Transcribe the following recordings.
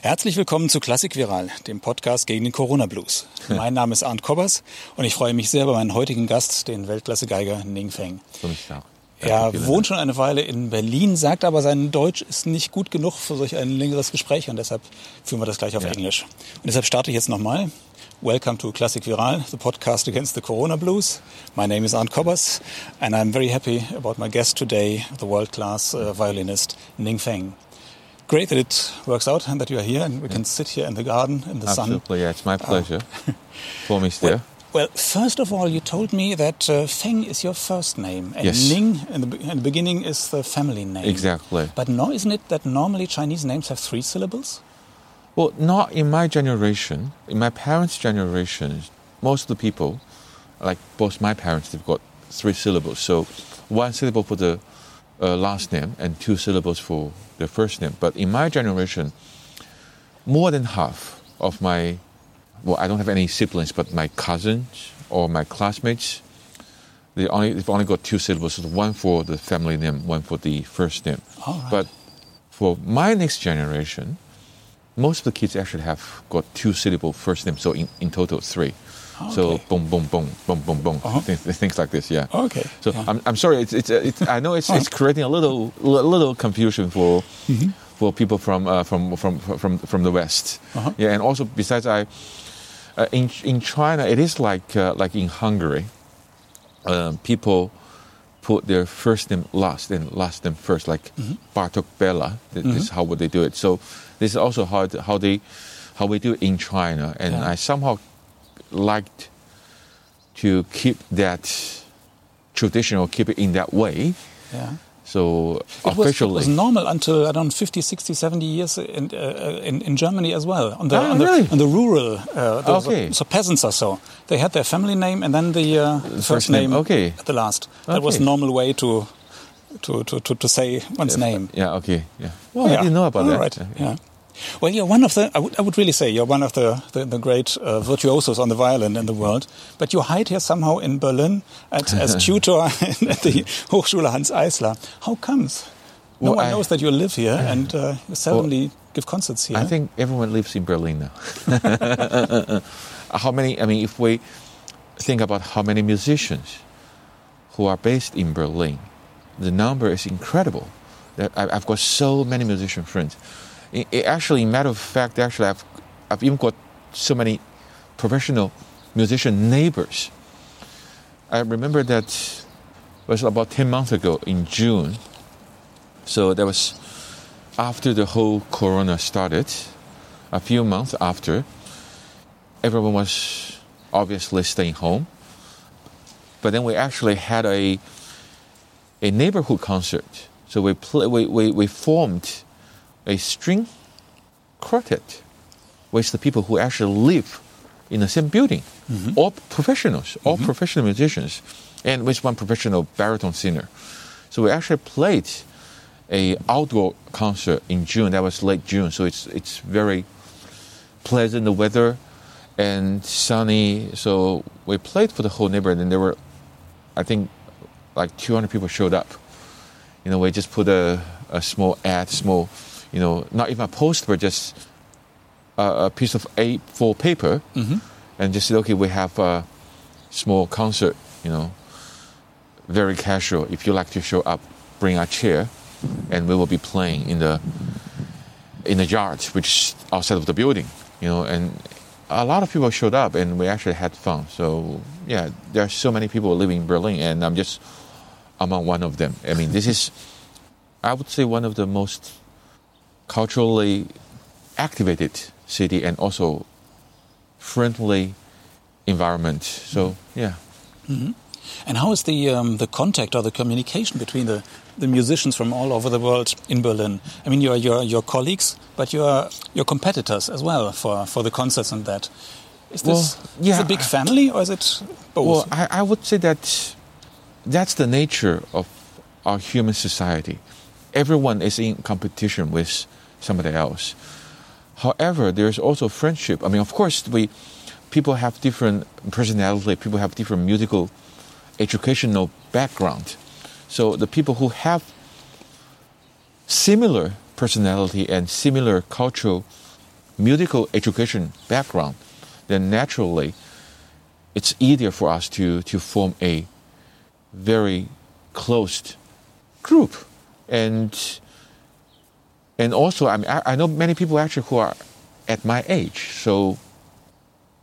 Herzlich willkommen zu Klassik Viral, dem Podcast gegen den Corona Blues. Mein Name ist Arndt Kobbers und ich freue mich sehr über meinen heutigen Gast, den Weltklasse-Geiger Ning Feng. Er wohnt schon eine Weile in Berlin, sagt aber, sein Deutsch ist nicht gut genug für solch ein längeres Gespräch und deshalb führen wir das gleich auf ja. Englisch. Und deshalb starte ich jetzt nochmal. Welcome to Classic Viral, the podcast against the Corona Blues. My name is Arndt Kobbers and I'm very happy about my guest today, the world-class uh, violinist Ning Feng. Great that it works out and that you are here and we can sit here in the garden in the Absolutely, sun. Absolutely, yeah, it's my pleasure uh, for me still. Well, well, first of all, you told me that uh, Feng is your first name, and yes. Ning in the, in the, beginning is the family name. Exactly. But no, isn't it that normally Chinese names have three syllables? Well, not in my generation. In my parents' generation, most of the people, like both my parents, they've got three syllables. So one syllable for the uh, last name and two syllables for the first name. But in my generation, more than half of my well, I don't have any siblings, but my cousins or my classmates, they only they've only got two syllables. So one for the family name, one for the first name. Right. But for my next generation, most of the kids actually have got two syllable first name. So in, in total three. Okay. So boom, boom, boom, boom, boom, boom, Uh-huh. things, things like this. Yeah. Okay. So Yeah. I'm, I'm sorry. It's, it's, it's I know it's, it's creating a little little confusion for Mm-hmm. for people from uh, from from from from the West. Uh-huh. Yeah, and also besides, I uh, in in China it is like uh, like in Hungary, um, people put their first name last and last name first, like Bartok Béla. Th- This is how would they do it. So this is also how how they how we do it in China, and Yeah. I somehow liked to keep that tradition or keep it in that way. Yeah. So It was, it was normal until I don't know, 50, 60, 70 years in, uh, in, in Germany as well. On the, Ah, on the, on the rural, uh, the, Okay. so peasants or so. They had their family name and then the uh, first, first name, okay. at the last. That was Okay. normal way to, to, to, to, to say one's name. yeah, okay, yeah. Well, Yeah. I didn't know about All that. right, Yeah. Well, you're one of the, I would, I would really say, you're one of the, the, the great uh, virtuosos on the violin in the world. But you hide here somehow in Berlin at, as tutor at the Hochschule Hanns Eisler. How comes? No Well, one I- knows that you live here and uh, you seldomly give concerts here. I think everyone lives in Berlin now. how many? I mean, if we think about how many musicians who are based in Berlin, the number is incredible. I've got so many musician friends. I- I- actually, matter of fact, actually, I've I've even got so many professional musician neighbors. I remember that it was about ten months ago in June. So that was after the whole corona started, a few months after, everyone was obviously staying home. But then we actually had a a neighborhood concert. So we play, we, we, we formed a string quartet with the people who actually live in the same building, mm-hmm. all professionals, all mm-hmm. professional musicians, and with one professional baritone singer. So we actually played a outdoor concert in June. That was late June, so it's it's very pleasant the weather and sunny. So we played for the whole neighborhood, and there were, I think, like 200 people showed up. You know, we just put a, a small ad, small, you know, not even a poster, but just a, a piece of A4 paper, mm-hmm. and just said, okay, we have a small concert. You know, very casual. If you like to show up, bring a chair, and we will be playing in the in the yard, which is outside of the building. You know, and a lot of people showed up, and we actually had fun. So yeah, there are so many people living in Berlin, and I'm just among one of them. I mean, this is, I would say, one of the most culturally activated city, and also friendly environment. So yeah. and how is the, um, the contact or the communication between the, the musicians from all over the world in Berlin? I mean, you're, you're, you're colleagues, but you're, you're competitors as well for, for the concerts and that. Is this Well, yeah, it a big family or is it both? Well, I, I would say that that's the nature of our human society. Everyone is in competition with somebody else. However, there's also friendship. I mean, of course, we people have different personality. People have different musical, educational background. So the people who have similar personality and similar cultural musical education background, then naturally it's easier for us to, to form a very closed group. And, and also, I, mean, I, I know many people actually who are at my age, so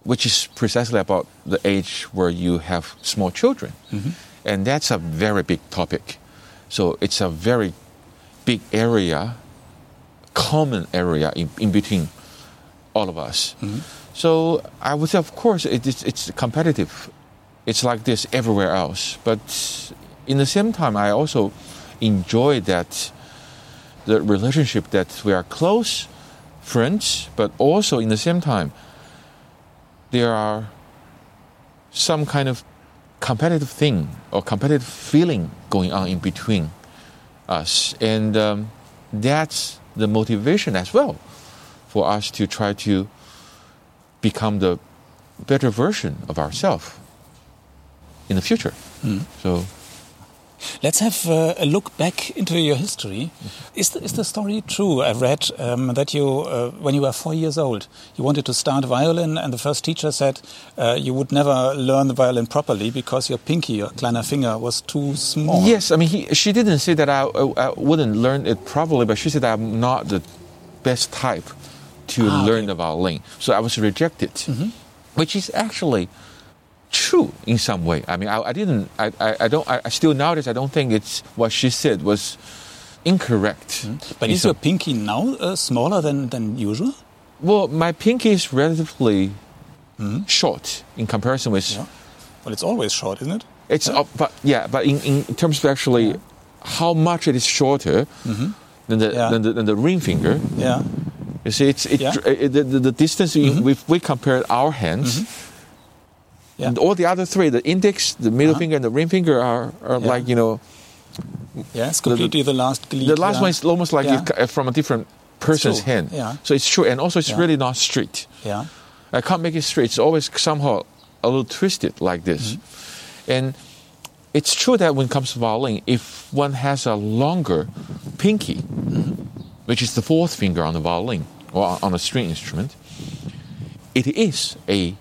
which is precisely about the age where you have small children. Mm-hmm. And that's a very big topic. So it's a very big area, common area in, in between all of us. Mm-hmm. So I would say, of course, it, it's, it's competitive. It's like this everywhere else. But in the same time, I also enjoy that the relationship that we are close friends, but also in the same time, there are some kind of competitive thing or competitive feeling going on in between us. And um, that's the motivation as well for us to try to become the better version of ourselves in the future. Mm. So Let's have uh, a look back into your history. Is the, is the story true? I read um, that you, uh, when you were four years old, you wanted to start violin, and the first teacher said uh, you would never learn the violin properly because your pinky, your kleiner finger, was too small. Yes, I mean, he, she didn't say that I, I, wouldn't learn it properly, but she said I'm not the best type to ah, learn okay. the violin. So I was rejected, mm -hmm. which is actually true in some way. I mean, I, I didn't, I, I, I don't, I, I, still nowadays, I don't think it's what she said was incorrect. Mm. But is your pinky now uh, smaller than, than usual? Well, my pinky is relatively mm. short in comparison with. Yeah. Well, it's always short, isn't it? It's, yeah. Uh, but yeah, but in, in terms of actually yeah. how much it is shorter mm-hmm. than, the, yeah. than, the, than the ring finger. Yeah. You see, it's it, it the, the, distance mm-hmm. if we compare our hands. Mm-hmm yeah. And all the other three, the index, the middle uh-huh. finger, and the ring finger, are, are yeah. like you know. Yeah, it's completely the, the last. The last yeah. one is almost like uh, from a different person's hand. Yeah. So it's true, and also it's really not straight. Yeah. I can't make it straight. It's always somehow a little twisted like this, mm-hmm. and it's true that when it comes to violin, if one has a longer pinky, mm-hmm. which is the fourth finger on the violin or on a string instrument, it is a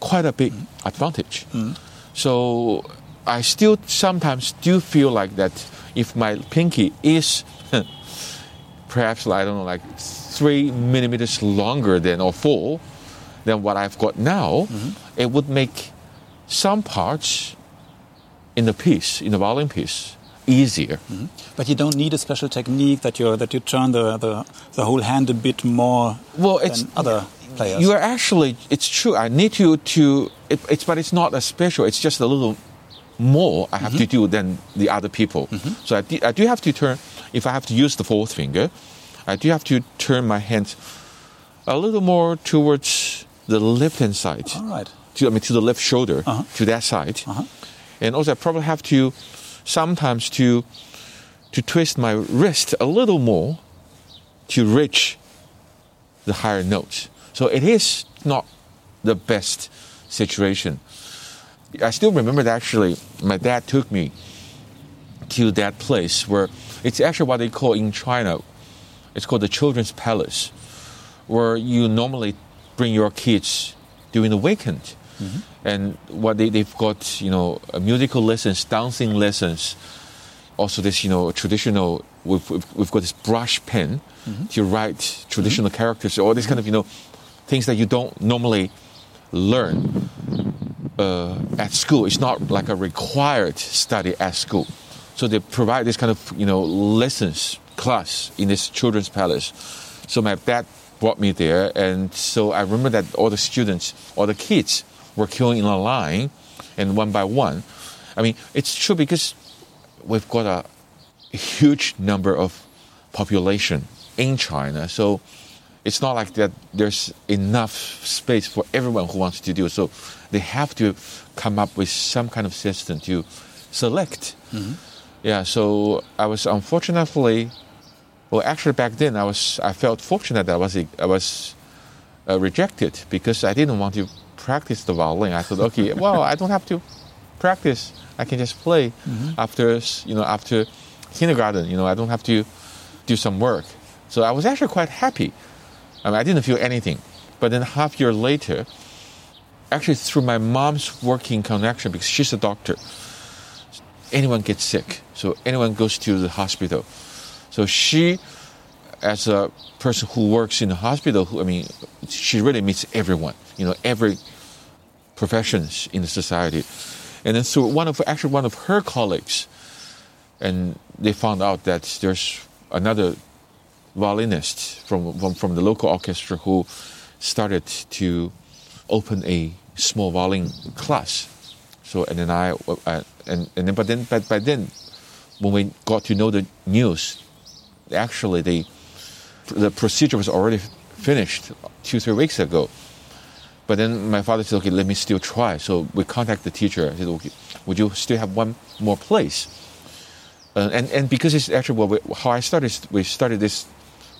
quite a big advantage. Mm. So I still sometimes do feel like that if my pinky is perhaps I don't know like three millimeters longer than or four than what I've got now, mm-hmm. it would make some parts in the piece, in the violin piece, easier. Mm-hmm. But you don't need a special technique that you that you turn the, the, the whole hand a bit more well, it's, other players. You are actually, it's true. I need you to, it, it's but it's not a special. It's just a little more I have mm-hmm. to do than the other people. Mm-hmm. So I, do, I do have to turn. If I have to use the fourth finger, I do have to turn my hand a little more towards the left hand side. All right. To, I mean, to the left shoulder, uh-huh. to that side, uh-huh. and also I probably have to sometimes to to twist my wrist a little more to reach the higher notes. So it is not the best situation. I still remember that actually my dad took me to that place where it's actually what they call in China, it's called the Children's Palace, where you normally bring your kids during the weekend. Mm-hmm. And what they, they've got, you know, musical lessons, dancing lessons, also this, you know, traditional, we've, we've got this brush pen mm-hmm. to write traditional mm-hmm. characters, all this kind of, you know, things that you don't normally learn uh, at school. It's not like a required study at school. So they provide this kind of you know lessons class in this children's palace. So my dad brought me there, and so I remember that all the students, all the kids, were queuing in a line, and one by one. I mean, it's true because we've got a huge number of population in China, so it's not like that there's enough space for everyone who wants to do it. So they have to come up with some kind of system to select. Mm-hmm. Yeah, so I was unfortunately, well, actually back then I was I felt fortunate that I was I was uh, rejected because I didn't want to practice the violin. I thought, okay, well, I don't have to practice. I can just play mm-hmm. after you know after kindergarten. You know, I don't have to do some work. So I was actually quite happy I, mean, I didn't feel anything. But then half year later, actually through my mom's working connection, because she's a doctor, anyone gets sick. So anyone goes to the hospital. So she, as a person who works in the hospital, who, I mean, she really meets everyone, you know, every professions in the society. And then through one of, actually one of her colleagues, and they found out that there's another violinist from, from, from the local orchestra who started to open a small violin class. So and then I uh, and and then but then but by then when we got to know the news, actually the the procedure was already finished two three weeks ago. But then my father said, "Okay, let me still try." So we contacted the teacher. I said, "Okay, would you still have one more place?" Uh, and and because it's actually well, we, how I started, we started this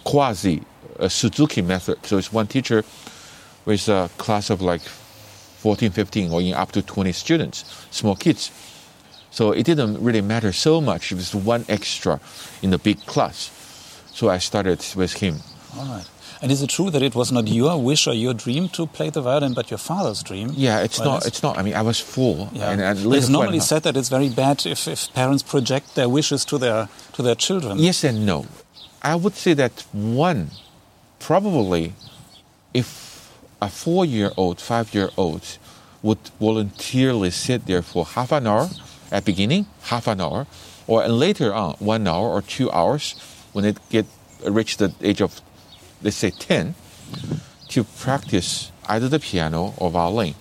quasi uh, Suzuki method. So it's one teacher with a class of like 14, 15, or up to 20 students, small kids. So it didn't really matter so much. It was one extra in the big class. So I started with him. All right. And is it true that it was not your wish or your dream to play the violin, but your father's dream? Yeah, it's not. It's not. I mean, I was four. Yeah. And, and it's normally said that it's very bad if, if parents project their wishes to their to their children. Yes and no. I would say that one, probably, if a four-year-old, five-year-old would voluntarily sit there for half an hour at beginning, half an hour, or later on one hour or two hours when it get reach the age of let's say 10, to practice either the piano or violin.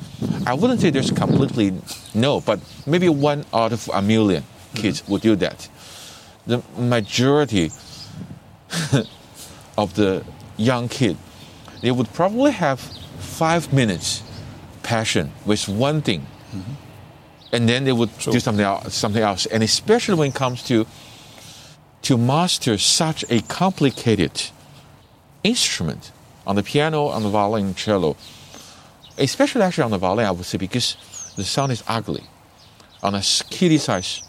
I wouldn't say there's completely no, but maybe one out of a million kids would do that. The majority of the young kid, they would probably have five minutes passion with one thing, mm-hmm. and then they would sure. do something else, something else. And especially when it comes to to master such a complicated instrument on the piano, on the violin, cello, especially actually on the violin, I would say, because the sound is ugly. On a kitty size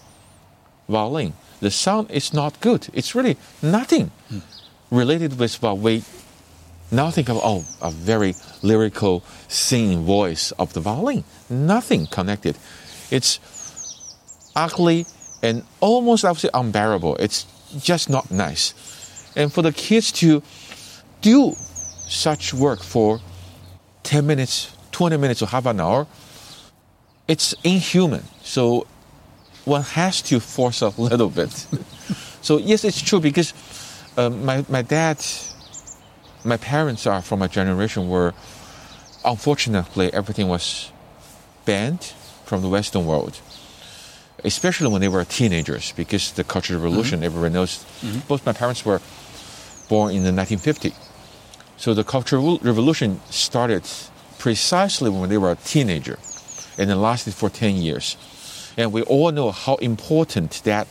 violin, the sound is not good. It's really nothing related with what we now think of, oh, a very lyrical singing voice of the violin. Nothing connected. It's ugly and almost, I would say, unbearable. It's just not nice. And for the kids to do such work for 10 minutes, 20 minutes, or half an hour, it's inhuman. So one has to force a little bit. so, yes, it's true because um, my, my dad, my parents are from a generation where unfortunately everything was banned from the Western world especially when they were teenagers, because the Cultural Revolution, mm-hmm. everyone knows. Mm-hmm. Both my parents were born in the 1950s. So the Cultural Revolution started precisely when they were a teenager and it lasted for 10 years. And we all know how important that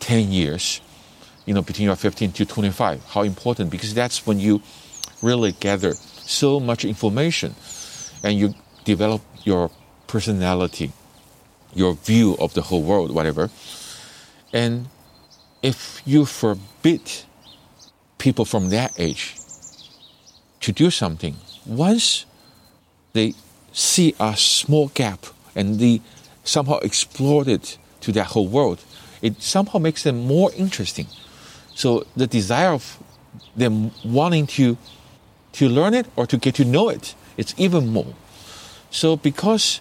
10 years, you know, between your 15 to 25, how important, because that's when you really gather so much information and you develop your personality, your view of the whole world, whatever. And if you forbid people from that age to do something, once they see a small gap and they somehow explored it to that whole world, it somehow makes them more interesting. So the desire of them wanting to to learn it or to get to know it, it's even more. So because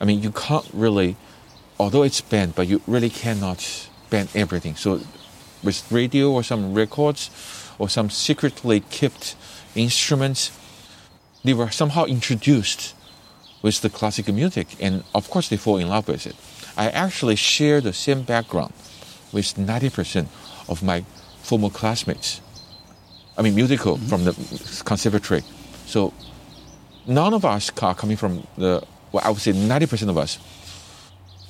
I mean you can't really although it's banned, but you really cannot ban everything. So with radio or some records or some secretly kept instruments, they were somehow introduced with the classical music, and of course they fall in love with it. I actually share the same background with 90% of my former classmates. I mean, musical mm-hmm. from the conservatory. So none of us are coming from the, well, I would say 90% of us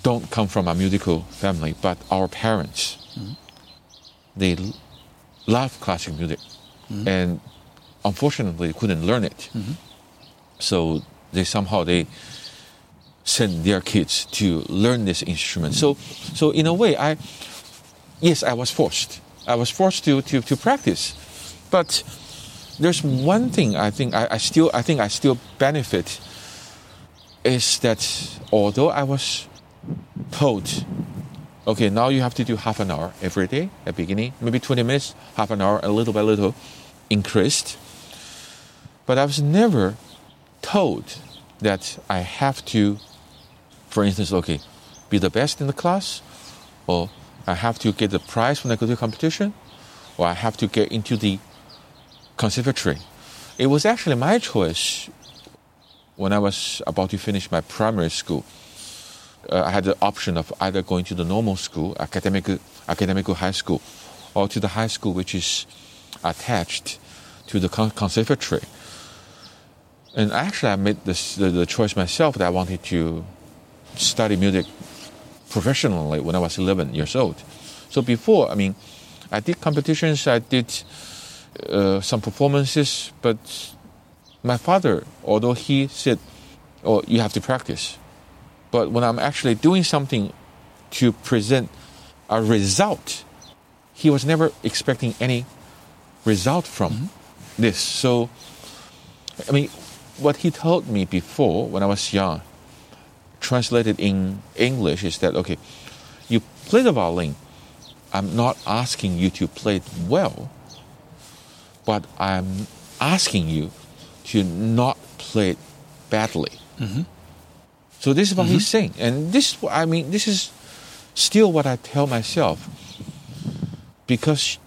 don't come from a musical family, but our parents, mm-hmm. they love classical music. Mm-hmm. And unfortunately couldn't learn it. Mm-hmm. So they somehow they send their kids to learn this instrument. So so in a way I yes I was forced. I was forced to, to, to practice. But there's one thing I think I, I still I think I still benefit is that although I was told, okay, now you have to do half an hour every day at beginning, maybe 20 minutes, half an hour, a little by little increased. But I was never told that I have to, for instance, okay, be the best in the class, or I have to get the prize when I go to the competition, or I have to get into the conservatory. It was actually my choice when I was about to finish my primary school. Uh, I had the option of either going to the normal school, academic, academic high school, or to the high school which is attached to the conservatory. And actually, I made this, the, the choice myself that I wanted to study music professionally when I was 11 years old. So before, I mean, I did competitions, I did uh, some performances, but my father, although he said, "Oh, you have to practice," but when I'm actually doing something to present a result, he was never expecting any result from mm-hmm. this. So, I mean, what he told me before when I was young, translated in English, is that okay, you play the violin. I'm not asking you to play it well, but I'm asking you to not play it badly. Mm-hmm. So this is what mm-hmm. he's saying, and this I mean this is still what I tell myself because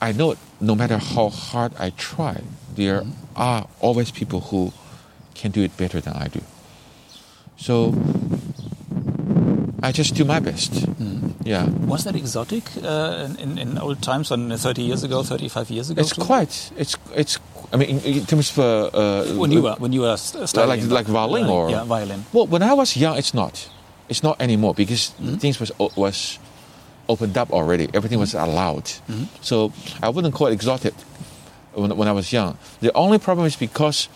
I know no matter how hard I try, there mm-hmm. are always people who can do it better than I do. So I just do my best. Mm. Yeah. Was that exotic uh, in, in old times, when 30 years ago, 35 years ago? It's quite. It's it's. I mean, in, in terms of uh, uh, when you were when you were studying, like like violin or yeah, violin. Well, when I was young, it's not. It's not anymore because mm. things was was opened up already. Everything was allowed. Mm-hmm. So I wouldn't call it exotic when, when I was young. The only problem is because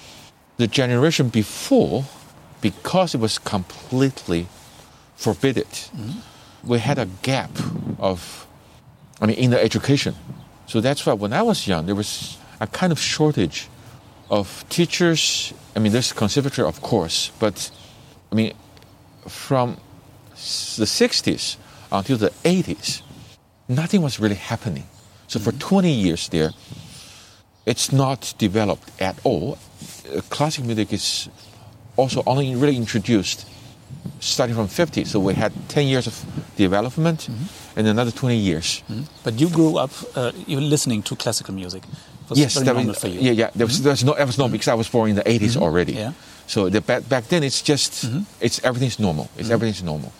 the generation before, because it was completely forbidden, mm-hmm. we had a gap of, I mean, in the education. So that's why when I was young, there was a kind of shortage of teachers. I mean, there's conservatory, of course, but I mean, from the 60s until the 80s, nothing was really happening. So mm-hmm. for 20 years there, it's not developed at all. Uh, classic music is also only really introduced starting from 50. So we had 10 years of development mm-hmm. and another 20 years. Mm-hmm. But you grew up uh, even listening to classical music. yes, that was, for you. yeah, yeah. There was, mm-hmm. there was no, there was no because I was born in the 80s mm-hmm. already. Yeah. So the, back, back then it's just, mm-hmm. it's everything's normal. It's mm-hmm. everything's normal.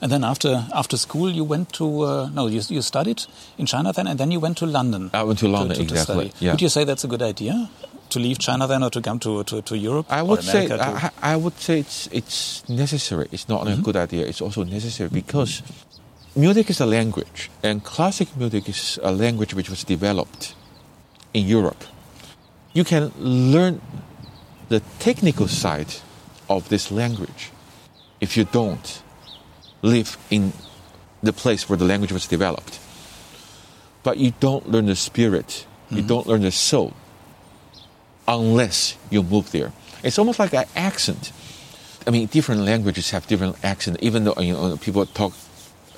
And then after after school, you went to uh, no, you, you studied in China then, and then you went to London. I went to London to, to, exactly. To yeah. Would you say that's a good idea? To leave China then, or to come to to, to Europe? I would say I, I, would say it's it's necessary. It's not mm -hmm. a mm-hmm. good idea. It's also necessary because music is a language, and classic music is a language which was developed in Europe. You can learn the technical side of this language if you don't live in the place where the language was developed. But you don't learn the spirit, mm -hmm. you mm-hmm. don't learn the soul unless you move there. It's almost like an accent. I mean, different languages have different accent, even though you know, people talk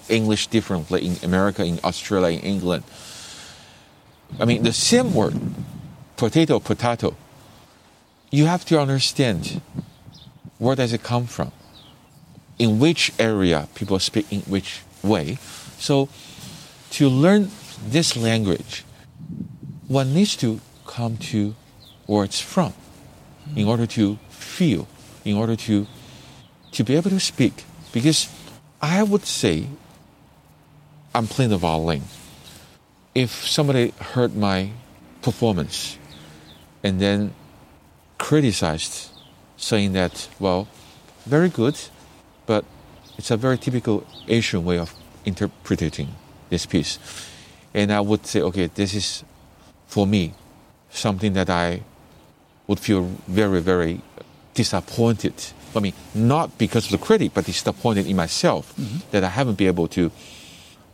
English differently in America, in Australia, in England. I mean, the same word, potato, potato, you have to understand where does it come from, in which area people speak in which way. So, to learn this language, one needs to come to where it's from in order to feel, in order to, to be able to speak. Because I would say I'm playing the violin. If somebody heard my performance and then criticized, saying that, well, very good, but it's a very typical Asian way of interpreting this piece. And I would say, okay, this is for me something that I would feel very, very disappointed. I mean, not because of the critic, but disappointed in myself mm-hmm. that I haven't been able to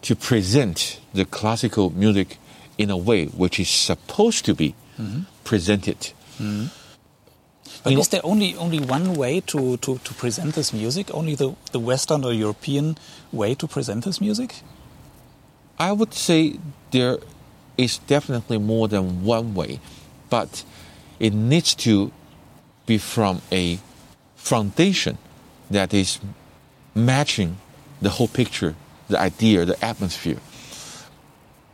to present the classical music in a way which is supposed to be mm-hmm. presented. Mm-hmm. But is there only only one way to, to, to present this music? Only the, the Western or European way to present this music? I would say there is definitely more than one way, but it needs to be from a foundation that is matching the whole picture, the idea, the atmosphere.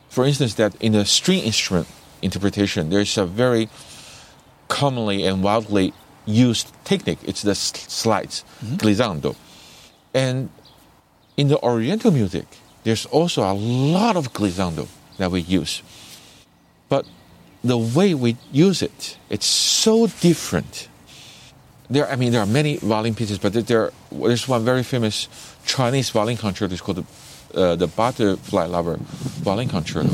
For instance, that in the string instrument interpretation, there's a very commonly and widely used technique. It's the slides, mm-hmm. glissando. And in the Oriental music, there's also a lot of glissando that we use. But the way we use it, it's so different. There, I mean, there are many violin pieces, but there, there's one very famous Chinese violin concerto. It's called the, uh, the Butterfly Lover violin concerto.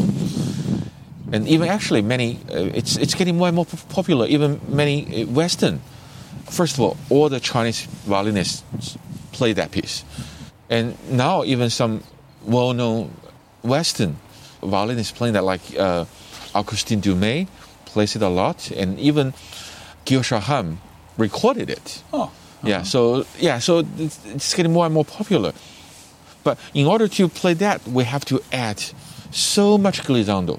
And even actually, many uh, it's it's getting more and more popular. Even many uh, Western. First of all, all the Chinese violinists play that piece, and now even some well-known Western violinists playing that, like uh, Augustin Dumay plays it a lot, and even Gil Shaham recorded it. Oh. Uh-huh. Yeah, so yeah, so it's, it's, getting more and more popular. But in order to play that, we have to add so much glissando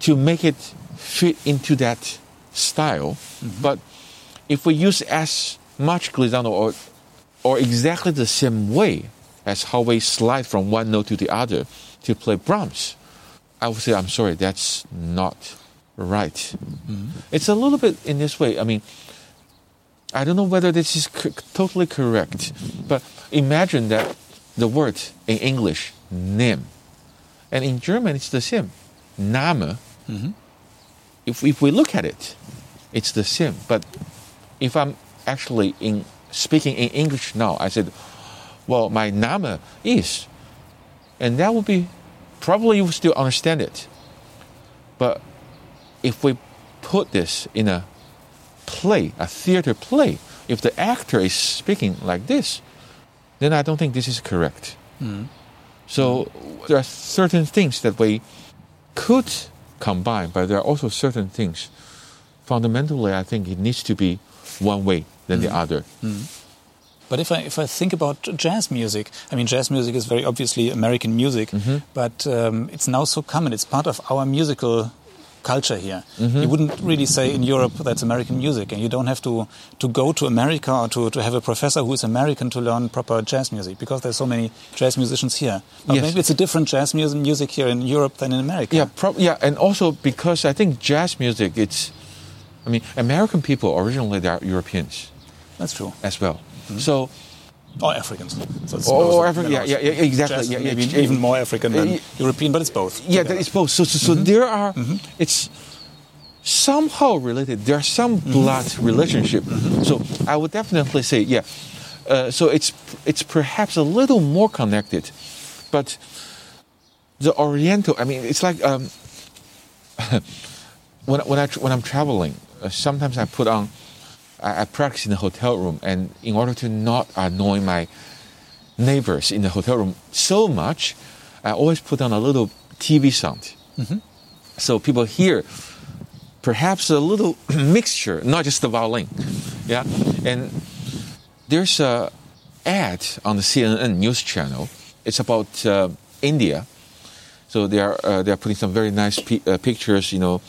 to make it fit into that style. Mm-hmm. But if we use as much glissando or or exactly the same way as how we slide from one note to the other to play Brahms, I would say, I'm sorry, that's not right. Mm-hmm. It's a little bit in this way. I mean, I don't know whether this is c- totally correct, but imagine that the word in English, name, and in German it's the same, Name. Mm-hmm. If, if we look at it, it's the same. But if I'm actually in speaking in English now, I said, well, my Name is, and that would be probably you will still understand it. But if we put this in a play, a theater play, if the actor is speaking like this, then I don't think this is correct. Mm. So there are certain things that we could combine, but there are also certain things. Fundamentally, I think it needs to be one way than mm. the other. Mm. But if I if I think about jazz music, I mean, jazz music is very obviously American music, mm -hmm. but um, it's now so common. It's part of our musical culture here. Mm -hmm. You wouldn't really say in Europe that's American music, and you don't have to to go to America or to, to have a professor who is American to learn proper jazz music because there's so many jazz musicians here. But yes. maybe it's a different jazz music here in Europe than in America. Yeah, yeah, and also because I think jazz music, it's, I mean, American people originally they are Europeans. That's true as well. Mm-hmm. So. Or Africans. So it's or African, yeah, yeah, exactly. Yeah, maybe yeah, even more African than uh, European, but it's both. Yeah, it's both. So, so, so mm-hmm. there are, mm-hmm. it's somehow related. There are some mm-hmm. blood mm-hmm. relationship. So I would definitely say, yeah. Uh, so it's it's perhaps a little more connected, but the Oriental. I mean, it's like um, when when I when I'm traveling, uh, sometimes I put on I, I practice in the hotel room, and in order to not annoy my neighbors in the hotel room so much, I always put on a little TV sound. Mm-hmm. So people hear perhaps a little mixture, not just the violin. Yeah, and there's a ad on the CNN news channel. It's about uh, India. So they are uh, they are putting some very nice uh, pictures, you know,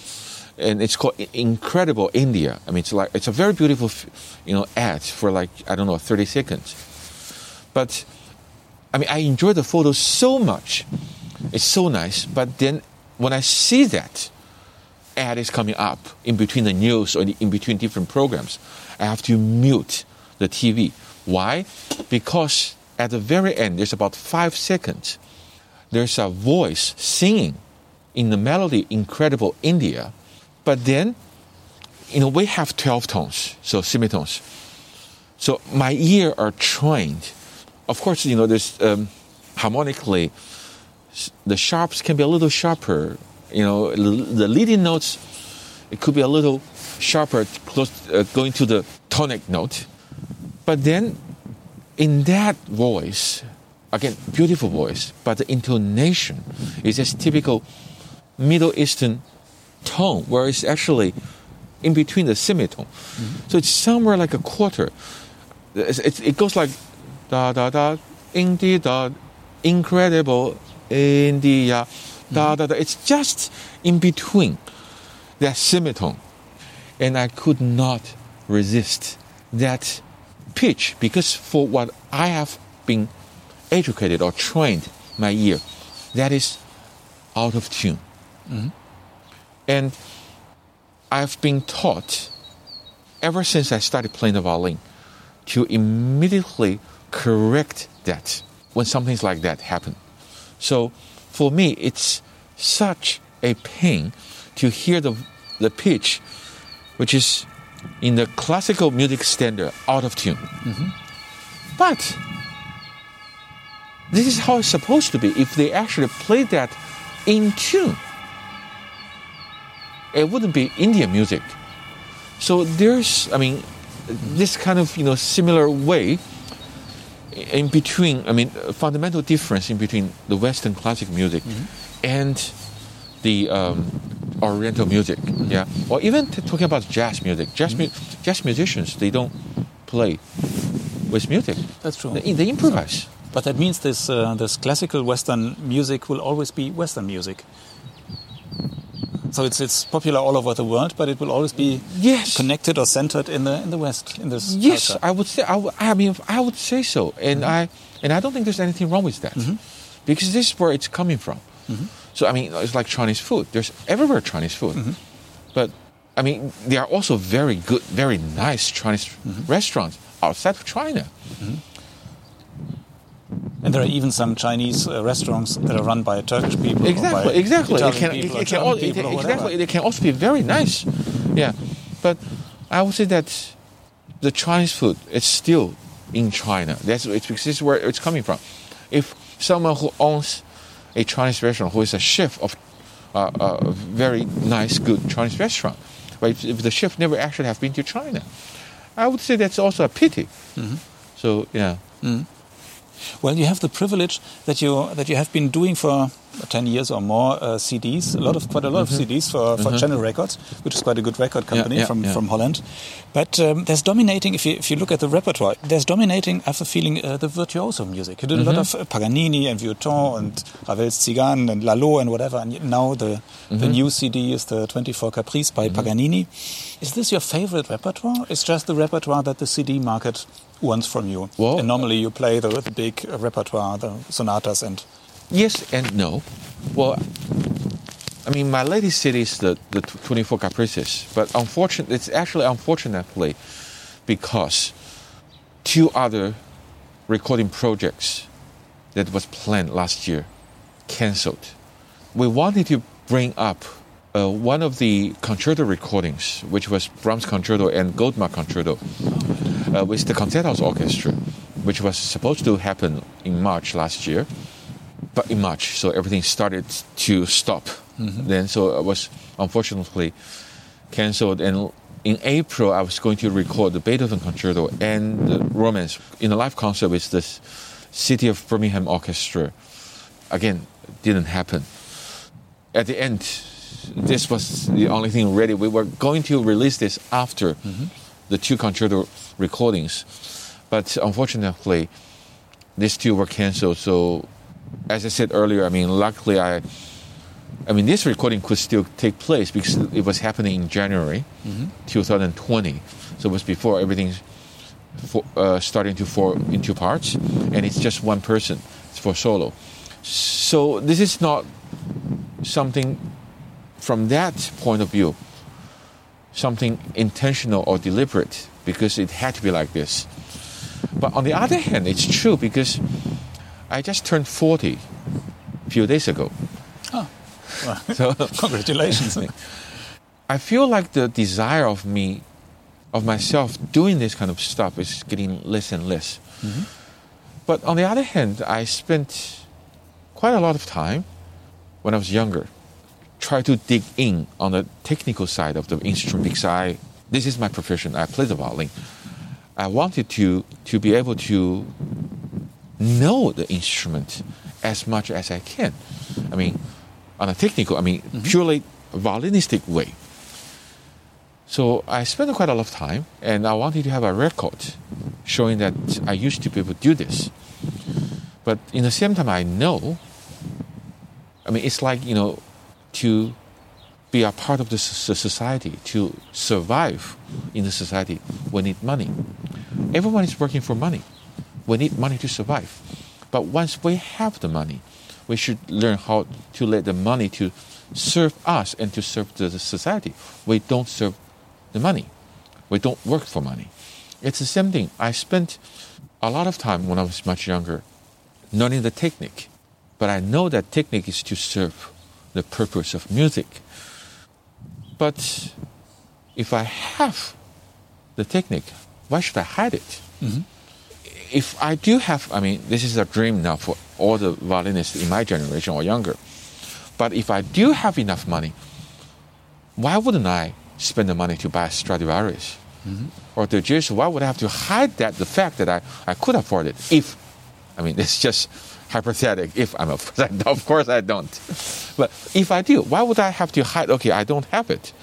and it's called Incredible India. I mean, it's like it's a very beautiful, you know, ad for like I don't know, thirty seconds. But I mean, I enjoy the photo so much. It's so nice. But then when I see that ad is coming up in between the news or in between different programs, I have to mute the TV. Why? Because at the very end, there's about five seconds. There's a voice singing in the melody Incredible India but then, you know, we have 12 tones, so semitones. So my ear are trained. Of course, you know, there's um, harmonically, the sharps can be a little sharper. You know, the leading notes, it could be a little sharper, close, uh, going to the tonic note. But then, in that voice, again, beautiful voice, but the intonation is just typical Middle Eastern tone, where it's actually in between the semitone. Mm-hmm. So it's somewhere like a quarter. It's, it's, it goes like da da da, indeed da, incredible India, da da da. It's just in between that semitone, and I could not resist that pitch because for what I have been educated or trained my ear, that is out of tune. Mm-hmm. And I've been taught ever since I started playing the violin to immediately correct that when something like that happen. So for me, it's such a pain to hear the, the pitch, which is in the classical music standard out of tune. Mm-hmm. But this is how it's supposed to be if they actually play that in tune. It wouldn't be Indian music. So there's, I mean, this kind of you know similar way in between. I mean, fundamental difference in between the Western classic music mm-hmm. and the um, Oriental music. Mm-hmm. Yeah, or even t- talking about jazz music. Jazz, mm-hmm. mu- jazz musicians they don't play with music. That's true. They, they improvise. But that means this uh, this classical Western music will always be Western music. So it's it's popular all over the world, but it will always be yes. connected or centered in the in the West in this. Yes, culture. I would say. I, I mean, I would say so, and mm-hmm. I and I don't think there's anything wrong with that, mm-hmm. because this is where it's coming from. Mm-hmm. So I mean, it's like Chinese food. There's everywhere Chinese food, mm-hmm. but I mean, there are also very good, very nice Chinese mm-hmm. restaurants outside of China. And there are even some Chinese uh, restaurants that are run by Turkish people. Exactly, exactly. It can, it, it can all, it, exactly. They can also be very nice. Yeah, but I would say that the Chinese food is still in China. That's it's because this is where it's coming from. If someone who owns a Chinese restaurant, who is a chef of uh, a very nice, good Chinese restaurant, but if, if, the chef never actually have been to China, I would say that's also a pity. Mm-hmm. So yeah. Mm-hmm. Well, you have the privilege that you that you have been doing for ten years or more uh, CDs, a lot of quite a lot mm-hmm. of CDs for, for mm-hmm. Channel Records, which is quite a good record company yeah, yeah, from, yeah. from Holland. But um, there's dominating if you if you look at the repertoire, there's dominating. I have the feeling uh, the virtuoso music. You did mm-hmm. a lot mm-hmm. of uh, Paganini and Vieuxtemps and Ravel's Tziganes and Lalo and whatever. And now the the mm-hmm. new CD is the 24 Caprice by mm-hmm. Paganini. Is this your favorite repertoire? It's just the repertoire that the CD market wants from you. Well, and normally you play the, the big repertoire, the sonatas and. Yes and no. Well, I mean, my latest CD is the, the 24 Caprices, but unfortunately, it's actually unfortunately because two other recording projects that was planned last year cancelled. We wanted to bring up uh, one of the concerto recordings, which was Brahms Concerto and Goldmark Concerto, uh, with the Konzerthaus Orchestra, which was supposed to happen in March last year, but in March, so everything started to stop. Mm-hmm. Then, so it was unfortunately cancelled. And in April, I was going to record the Beethoven Concerto and the Romance in a live concert with the City of Birmingham Orchestra. Again, didn't happen. At the end, this was the only thing ready. We were going to release this after mm-hmm. the two concerto recordings, but unfortunately, these two were canceled. So, as I said earlier, I mean, luckily I. I mean, this recording could still take place because it was happening in January mm-hmm. 2020. So it was before everything for, uh, starting to fall into parts, and it's just one person. It's for solo. So this is not something from that point of view, something intentional or deliberate because it had to be like this. But on the other hand, it's true because I just turned 40 a few days ago. Oh, well, so congratulations. I feel like the desire of me, of myself doing this kind of stuff is getting less and less. Mm-hmm. But on the other hand, I spent quite a lot of time when I was younger try to dig in on the technical side of the instrument because I this is my profession. I play the violin. I wanted to to be able to know the instrument as much as I can. I mean, on a technical, I mean, mm-hmm. purely violinistic way. So I spent quite a lot of time, and I wanted to have a record showing that I used to be able to do this. But in the same time, I know. I mean, it's like you know, to be a part of the society, to survive in the society, we need money. Everyone is working for money. We need money to survive. But once we have the money, we should learn how to let the money to serve us and to serve the society. We don't serve the money. We don't work for money. It's the same thing. I spent a lot of time when I was much younger learning the technique. But I know that technique is to serve the purpose of music. But if I have the technique, why should I hide it? Mm-hmm. If I do have, I mean, this is a dream now for all the violinists in my generation or younger. But if I do have enough money, why wouldn't I spend the money to buy a Stradivarius? Mm-hmm. Or the just, why would I have to hide that, the fact that I, I could afford it if, I mean, it's just hypothetical, if I'm a, of course I don't. But if I do, why would I have to hide, okay, I don't have it.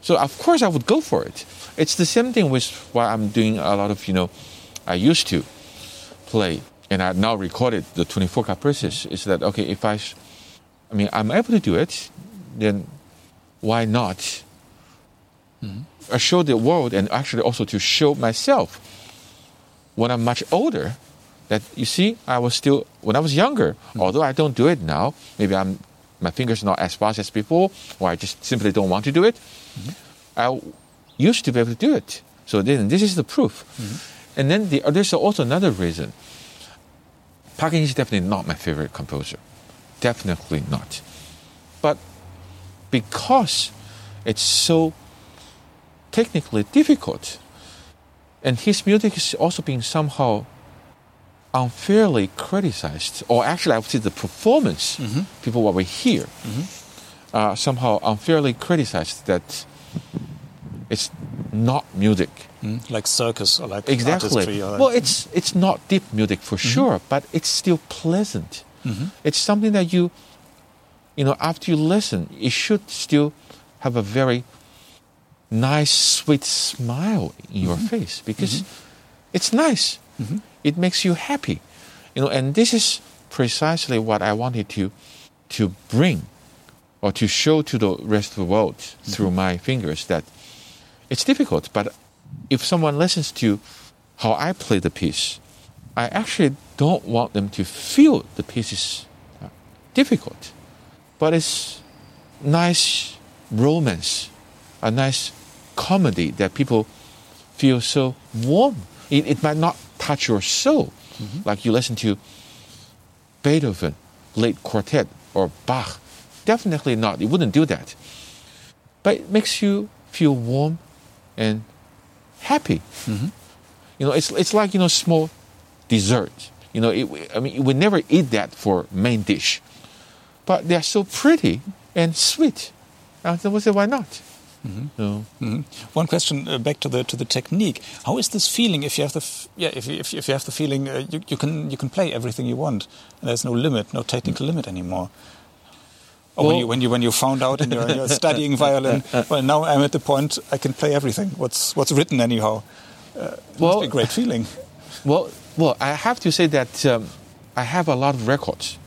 So of course I would go for it. It's the same thing with why I'm doing a lot of, you know, I used to play and I now recorded the 24 caprices is that, okay, if I, I mean, I'm able to do it, then why not mm-hmm. show the world and actually also to show myself when I'm much older that you see, I was still when I was younger, mm-hmm. although I don't do it now, maybe I'm my fingers not as fast as before, or I just simply don't want to do it. Mm-hmm. I used to be able to do it. So then this is the proof. Mm-hmm. And then the, there's also another reason. Paganini is definitely not my favorite composer. Definitely not. But because it's so technically difficult, and his music is also being somehow unfairly criticized, or actually, I would say the performance, mm-hmm. people what we hear, mm-hmm. uh, somehow unfairly criticized that it's not music. Mm, like circus or like exactly. Or well, it's it's not deep music for mm-hmm. sure, but it's still pleasant. Mm-hmm. It's something that you, you know, after you listen, it should still have a very nice, sweet smile in your mm-hmm. face because mm-hmm. it's nice. Mm-hmm. It makes you happy, you know. And this is precisely what I wanted to to bring or to show to the rest of the world through my fingers that it's difficult. But if someone listens to how I play the piece, I actually don't want them to feel the piece is uh, difficult, but it's nice romance, a nice comedy that people feel so warm. It, it might not touch your soul, mm-hmm. like you listen to Beethoven, late quartet, or Bach. Definitely not. You wouldn't do that. But it makes you feel warm and happy. Mm-hmm. You know, it's, it's like, you know, small dessert. You know, it, I mean, we never eat that for main dish. But they're so pretty and sweet. And we say, why not? Mm-hmm. So. Mm-hmm. One question uh, back to the to the technique. How is this feeling if you have the f- yeah if you, if you, if you have the feeling uh, you, you can you can play everything you want and there's no limit, no technical limit anymore. Or well, when you when you when you found out and you're, you're studying violin, well now I'm at the point I can play everything. What's what's written anyhow? Uh, well, must be a great feeling. Well, well, I have to say that um, I have a lot of records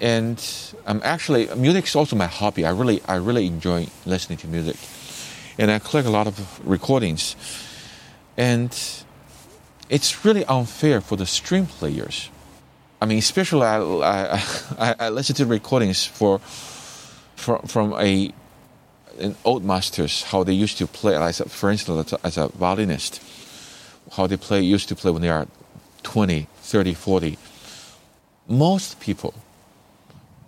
and I'm actually music is also my hobby. I really I really enjoy listening to music, and I collect a lot of recordings, and it's really unfair for the string players. I mean, especially I I, I listen to recordings for from from a an old masters how they used to play. Like for instance, as a violinist, how they play used to play when they are 20, 30, 40. Most people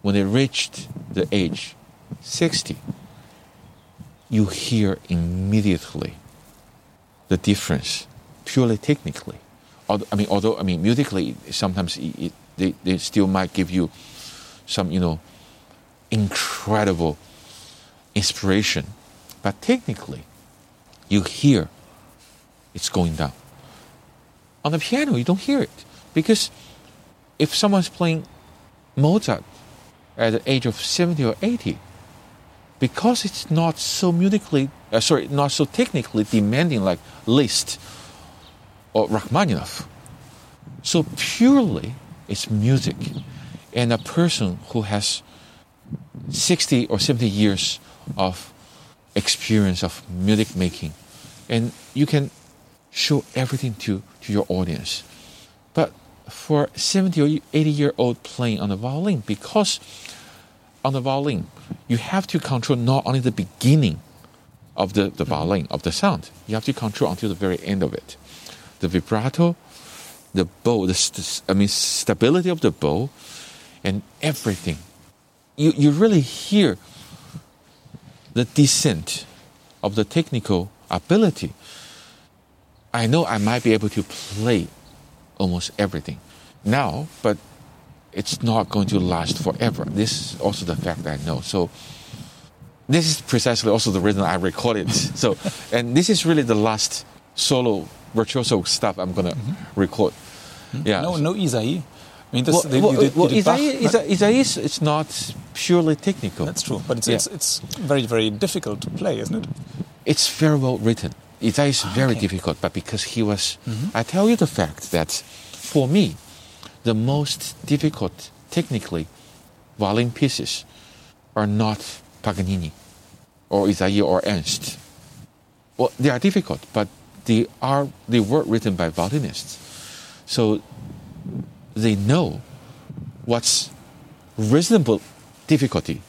when they reached the age 60, you hear immediately the difference, purely technically. I mean, although I mean, musically, sometimes it, it, they, they still might give you some, you know, incredible inspiration, but technically, you hear it's going down. On the piano, you don't hear it because if someone's playing Mozart at the age of 70 or 80 because it's not so musically, uh, sorry, not so technically demanding like Liszt or Rachmaninoff. So purely it's music. And a person who has 60 or 70 years of experience of music making, and you can show everything to, to your audience. For 70 or 80 year old playing on the violin, because on the violin, you have to control not only the beginning of the, the violin, of the sound, you have to control until the very end of it. The vibrato, the bow, the, I mean, stability of the bow, and everything. You, you really hear the descent of the technical ability. I know I might be able to play almost everything now, but it's not going to last forever. This is also the fact I know. So this is precisely also the reason I recorded. so, and this is really the last solo virtuoso stuff I'm gonna mm-hmm. record. Mm-hmm. Yeah. No, no Ysaÿe. I mean, this, well, well, did, well Ysaÿe, is, it's not purely technical. That's true, but it's, yeah. it's, it's very, very difficult to play, isn't it? It's very well written. Ysaÿe is very okay. difficult, but because he was, mm-hmm. I tell you the fact that for me, the most difficult technically violin pieces are not Paganini or Ysaÿe or Ernst. Well, they are difficult, but they are they were written by violinists, so they know what's reasonable difficulty.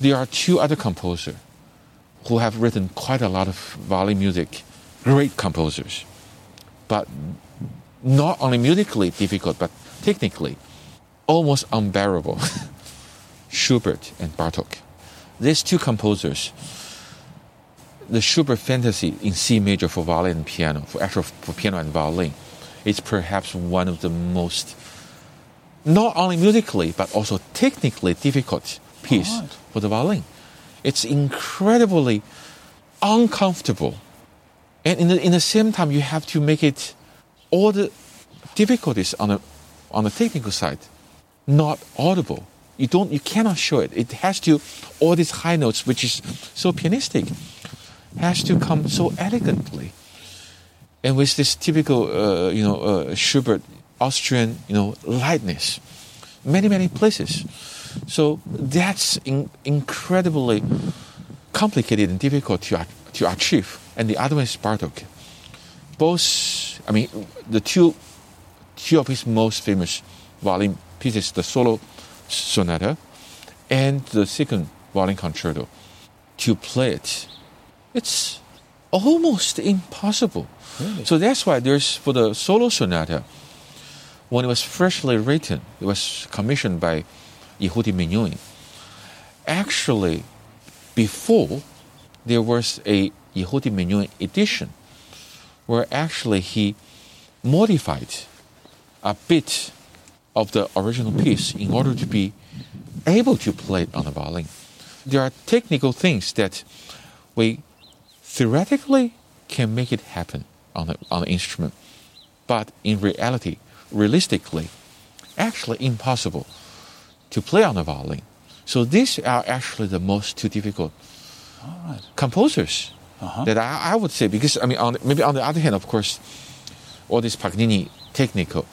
There are two other composers who have written quite a lot of violin music, great composers, but not only musically difficult, but technically almost unbearable. Schubert and Bartok. These two composers, the Schubert Fantasy in C major for violin and piano, for actual for piano and violin, is perhaps one of the most, not only musically but also technically difficult piece right. for the violin. It's incredibly uncomfortable, and in the in the same time you have to make it all the difficulties on the on the technical side not audible. You don't you cannot show it. It has to all these high notes, which is so pianistic, has to come so elegantly. And with this typical uh, you know uh, Schubert Austrian you know lightness, many many places. So that's in, incredibly complicated and difficult to, to achieve. And the other one is Bartok. Both I mean, the two, two of his most famous violin pieces, the solo sonata and the second violin concerto, to play it, it's almost impossible. Really? So that's why there's, for the solo sonata, when it was freshly written, it was commissioned by Yehudi Menuhin. Actually, before, there was a Yehudi Menuhin edition where actually he modified a bit of the original piece in order to be able to play it on the violin. There are technical things that we theoretically can make it happen on the, on the instrument, but in reality, realistically, actually impossible to play on the violin. So these are actually the most two difficult composers uh-huh. that I, I, would say because I mean on, maybe on the other hand, of course, all these Paganini technical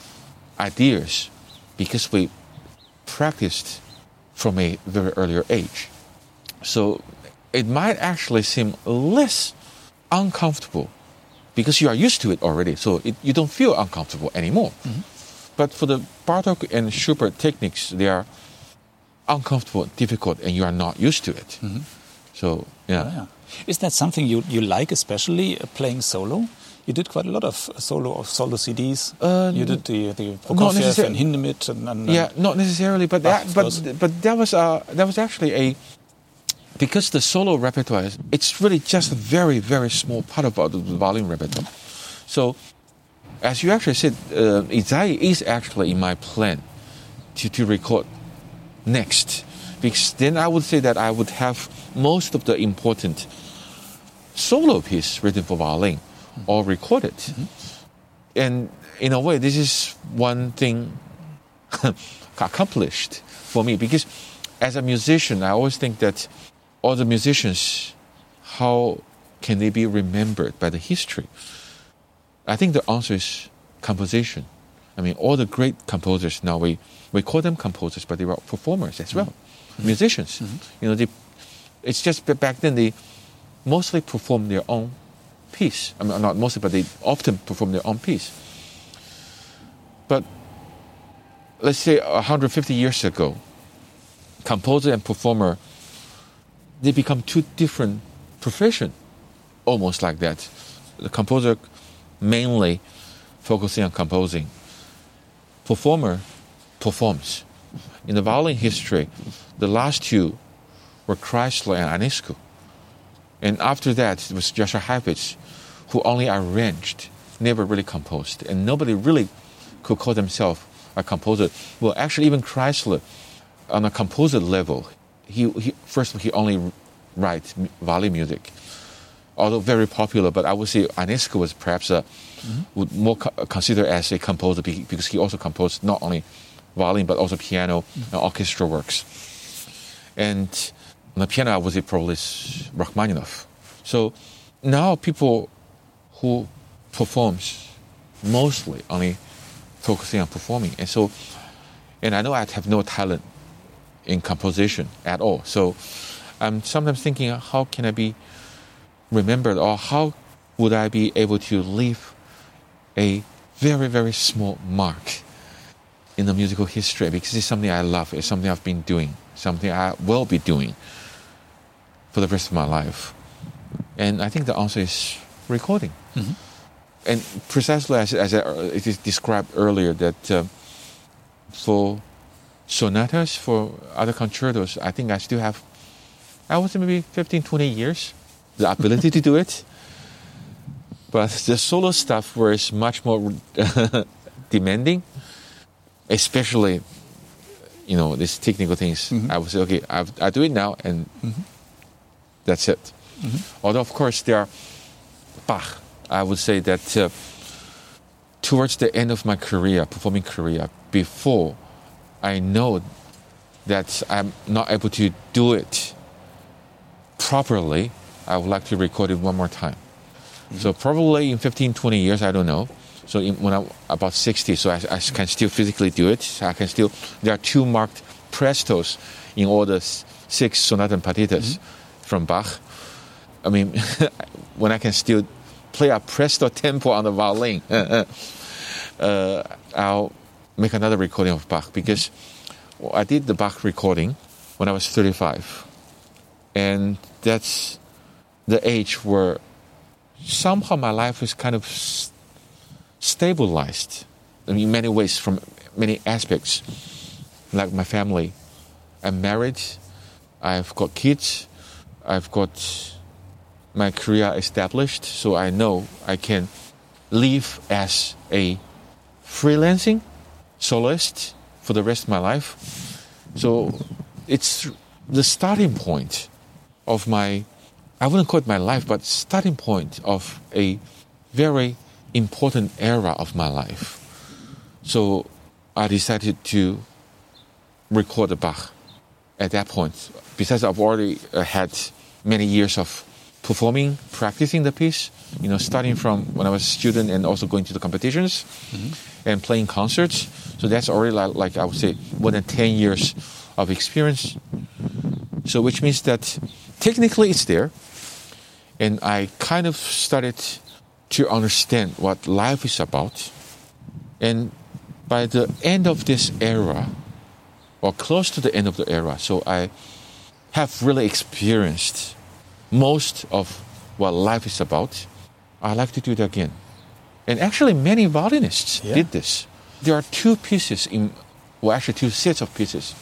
ideas because we practiced from a very earlier age. So it might actually seem less uncomfortable because you are used to it already, so it, you don't feel uncomfortable anymore. Mm-hmm. But for the Bartok and Schubert techniques, they are uncomfortable, difficult, and you are not used to it. Mm-hmm. So, yeah. Oh, yeah. Is that something you, you like, especially uh, playing solo? You did quite a lot of solo of solo CDs. Uh, you did the the Prokofiev and Hindemith and, and, yeah, not necessarily, but that, but but that was uh, that was actually a because the solo repertoire it's really just a very very small part of the violin repertoire. So, as you actually said, uh, Ysaÿe is actually in my plan to to record next because then I would say that I would have most of the important solo piece written for violin or recorded. Mm-hmm. And in a way, this is one thing accomplished for me because as a musician, I always think that all the musicians, how can they be remembered by the history? I think the answer is composition. I mean, all the great composers now we, we call them composers, but they were performers as well, mm-hmm. musicians. Mm-hmm. You know, they, it's just back then they mostly performed their own piece. I mean, not mostly, but they often perform their own piece. But let's say 150 years ago, composer and performer, they become two different professions, almost like that. The composer mainly focusing on composing. Performer performs. In the violin history, the last two were Kreisler and Enescu. And after that, it was Jascha Heifetz, who only arranged, never really composed. And nobody really could call themselves a composer. Well, actually, even Kreisler, on a composer level, he, he first he only writes violin music, although very popular. But I would say Enescu was perhaps a, mm-hmm. would more co- consider as a composer because he also composed not only violin but also piano mm-hmm. and orchestral works. And on the piano, I would say probably Rachmaninoff. So now people who performs mostly only focusing on performing. And so, and I know I have no talent in composition at all. So I'm sometimes thinking, how can I be remembered or how would I be able to leave a very, very small mark in the musical history because it's something I love, it's something I've been doing, something I will be doing for the rest of my life. And I think the answer is recording. Mm-hmm. And precisely as, as it is described earlier, that uh, for sonatas, for other concertos, I think I still have, I would say maybe 15, 20 years, the ability to do it. But the solo stuff was much more demanding, especially, you know, these technical things. Mm-hmm. I would say, okay, I've, I do it now, and mm-hmm. that's it. Mm-hmm. Although, of course, there are Bach. I would say that uh, towards the end of my career, performing career, before I know that I'm not able to do it properly, I would like to record it one more time. Mm-hmm. So probably in 15, 20 years, I don't know. So in, when I'm about 60, so I, I, can still physically do it. So I can still, there are two marked prestos in all the six sonata and partitas mm-hmm. from Bach. I mean, when I can still play a presto tempo on the violin, uh, I'll make another recording of Bach because well, I did the Bach recording when I was 35. And that's the age where somehow my life is kind of stabilized in many ways, from many aspects. Like my family, I'm married, I've got kids, I've got my career established, so I know I can live as a freelancing soloist for the rest of my life. So it's the starting point of my, I wouldn't call it my life, but starting point of a very important era of my life. So I decided to record the Bach at that point. Besides, I've already uh, had many years of performing, practicing the piece. You know, starting from when I was a student and also going to the competitions mm-hmm. and playing concerts. So that's already like, like I would say more than ten years of experience. So which means that technically it's there, and I kind of started to understand what life is about. And by the end of this era, or close to the end of the era, so I have really experienced most of what life is about, I like to do it again. And actually, many violinists yeah. did this. There are two pieces in, well, actually, two sets of pieces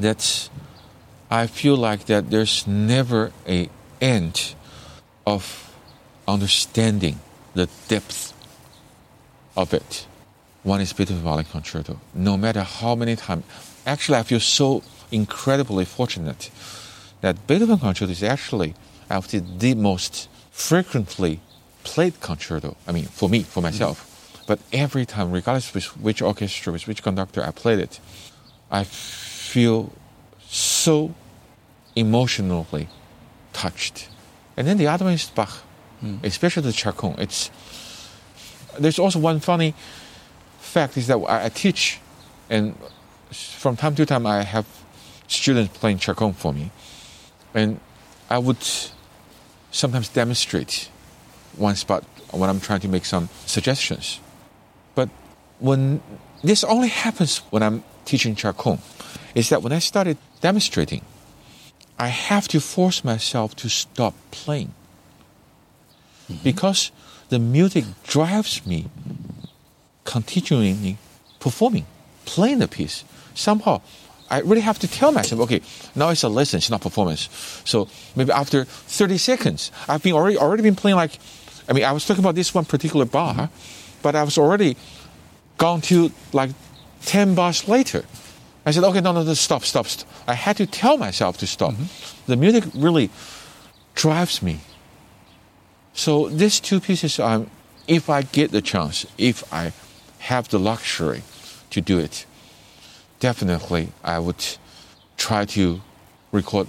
that I feel like that there's never a end of understanding the depth of it. One is Beethoven Violin Concerto. No matter how many times, actually, I feel so incredibly fortunate that Beethoven Concerto is actually say the most frequently played concerto. I mean, for me, for myself, But every time, regardless of which orchestra, which conductor I played it, I feel so emotionally touched. And then the other one is Bach, mm. especially the Chaconne. It's there's also one funny fact is that I, I teach, and from time to time I have students playing Chaconne for me, and I would sometimes demonstrate one spot when I'm trying to make some suggestions. But when this only happens when I'm teaching Chaconne, is that when I started demonstrating, I have to force myself to stop playing. Mm-hmm. Because the music drives me continually performing, playing the piece. Somehow, I really have to tell myself, okay, now it's a lesson, it's not performance. So maybe after 30 seconds, I've been already already been playing like, I mean, I was talking about this one particular bar, but I was already gone to like 10 bars later. I said, okay, no, no, no, stop, stop, stop. I had to tell myself to stop. Mm-hmm. The music really drives me. So these two pieces, um, if I get the chance, if I have the luxury to do it, definitely I would try to record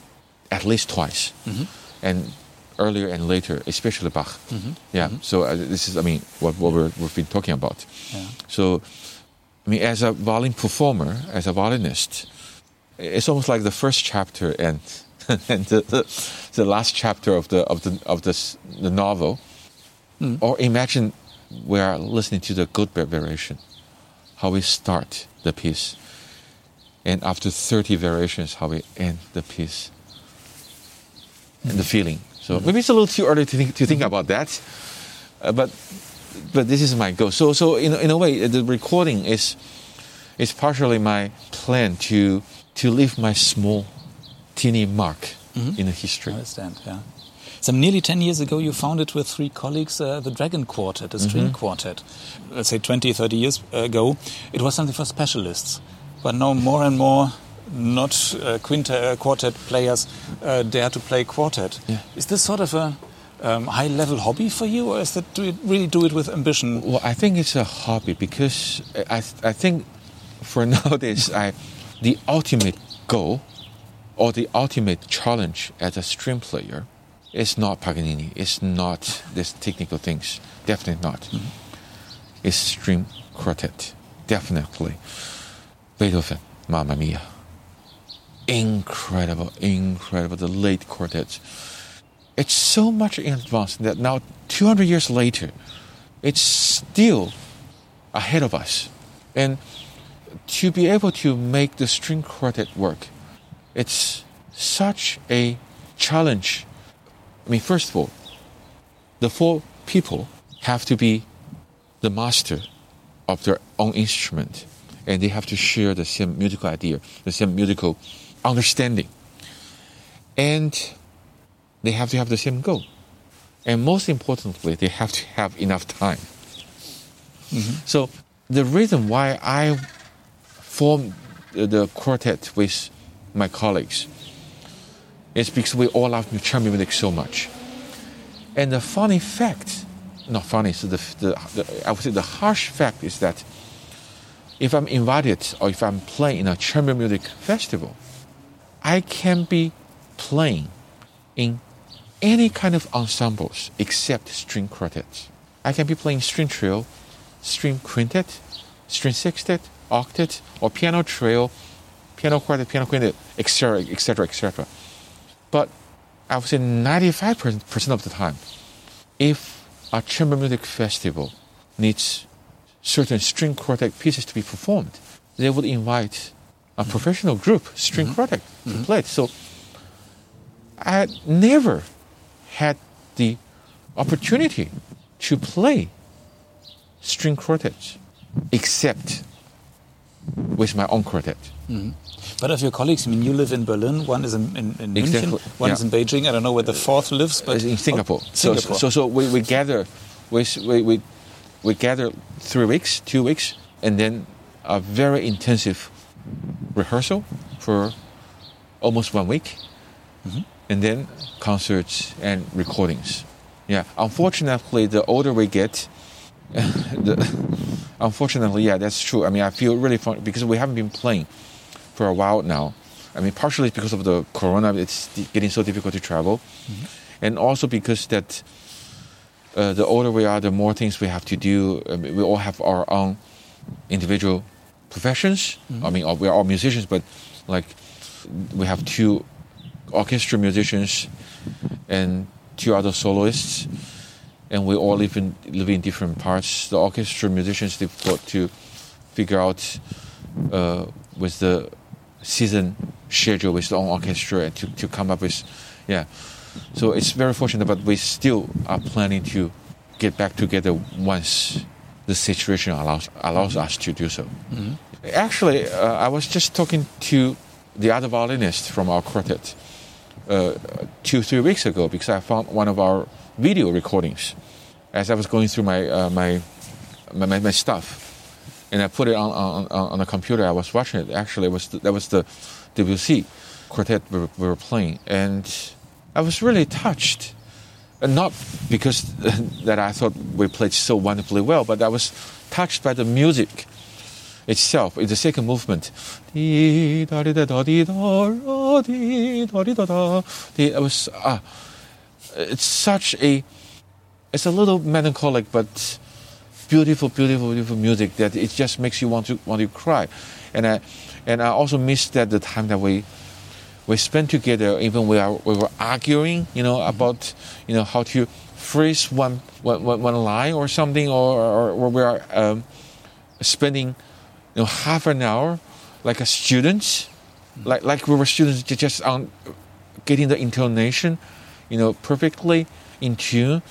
at least twice, mm-hmm. and earlier and later, especially Bach. Mm-hmm. Yeah. Mm-hmm. So uh, this is, I mean, what, what we have been talking about. Yeah. So, I mean, as a violin performer, as a violinist, it's almost like the first chapter and and the, the, the, last chapter of the of the of this the novel. Mm. Or imagine we are listening to the Goldberg variation, how we start the piece and after 30 variations, how we end the piece and the feeling. So mm-hmm. maybe it's a little too early to think, to think about that, uh, but but this is my goal. So so in, in a way, the recording is is partially my plan to to leave my small, teeny mark mm-hmm. in the history. I understand. Yeah. Some nearly 10 years ago, you founded with three colleagues uh, the Dragon Quartet, a string mm-hmm. quartet. Let's say 20, 30 years ago, it was something for specialists but now more and more not uh, quintet, uh, quartet players uh, dare to play quartet. Yeah. Is this sort of a um, high level hobby for you, or is that do you really do it with ambition? Well, I think it's a hobby because I, I think for nowadays, I, the ultimate goal or the ultimate challenge as a string player is not Paganini, it's not these technical things, definitely not. Mm -hmm. It's string quartet, definitely. Beethoven, Mamma Mia. Incredible, incredible. The late quartets. It's so much in advance that now, 200 years later, it's still ahead of us. And to be able to make the string quartet work, it's such a challenge. I mean, first of all, the four people have to be the master of their own instrument and they have to share the same musical idea, the same musical understanding. And they have to have the same goal. And most importantly, they have to have enough time. Mm-hmm. So the reason why I formed the quartet with my colleagues is because we all love chamber music so much. And the funny fact, not funny, so the, the, the, I would say the harsh fact is that if I'm invited or if I'm playing in a chamber music festival, I can be playing in any kind of ensembles except string quartets. I can be playing string trio, string quintet, string sextet, octet, or piano trio, piano quartet, piano quintet, etc., etc., etc. But I would say 95% of the time, if a chamber music festival needs certain string quartet pieces to be performed, they would invite a mm-hmm. professional group, string mm-hmm. quartet, to mm-hmm. play it. So I never had the opportunity to play string quartet, except with my own quartet. Mm-hmm. But of your colleagues, I mean, you live in Berlin, one is in, in, in exactly. München, one yeah. is in Beijing. I don't know where the fourth lives, but in Singapore. Oh, Singapore. So, so, so we, we gather, we, we, we gather three weeks, two weeks, and then a very intensive rehearsal for almost one week, mm-hmm. And then concerts and recordings. Yeah, unfortunately, the older we get, the unfortunately, yeah, that's true. I mean, I feel really fun because we haven't been playing for a while now. I mean, partially because of the corona, it's getting so difficult to travel, mm-hmm. and also because that uh, the older we are, the more things we have to do. I mean, we all have our own individual professions. Mm-hmm. I mean, we're all musicians, but like we have two orchestra musicians and two other soloists, and we all live in live in different parts. The orchestra musicians they've got to figure out uh, with the season schedule with the own orchestra to, to come up with yeah so it's very fortunate but we still are planning to get back together once the situation allows allows us to do so mm-hmm. actually uh, i was just talking to the other violinist from our quartet uh, two three weeks ago because i found one of our video recordings as i was going through my uh, my, my, my stuff and I put it on on, on the computer. I was watching it. Actually, it was the, that was the WC quartet we were, we were playing, and I was really touched. And not because that I thought we played so wonderfully well, but I was touched by the music itself in the second movement. It was uh, it's such a it's a little melancholic, but beautiful, beautiful, beautiful music that it just makes you want to want to cry. And I and I also miss that the time that we we spent together, even we are we were arguing, you know, about you know how to phrase one one, one line or something, or or, or we are um, spending you know half an hour like a student, like like we were students just on getting the intonation, you know, perfectly in tune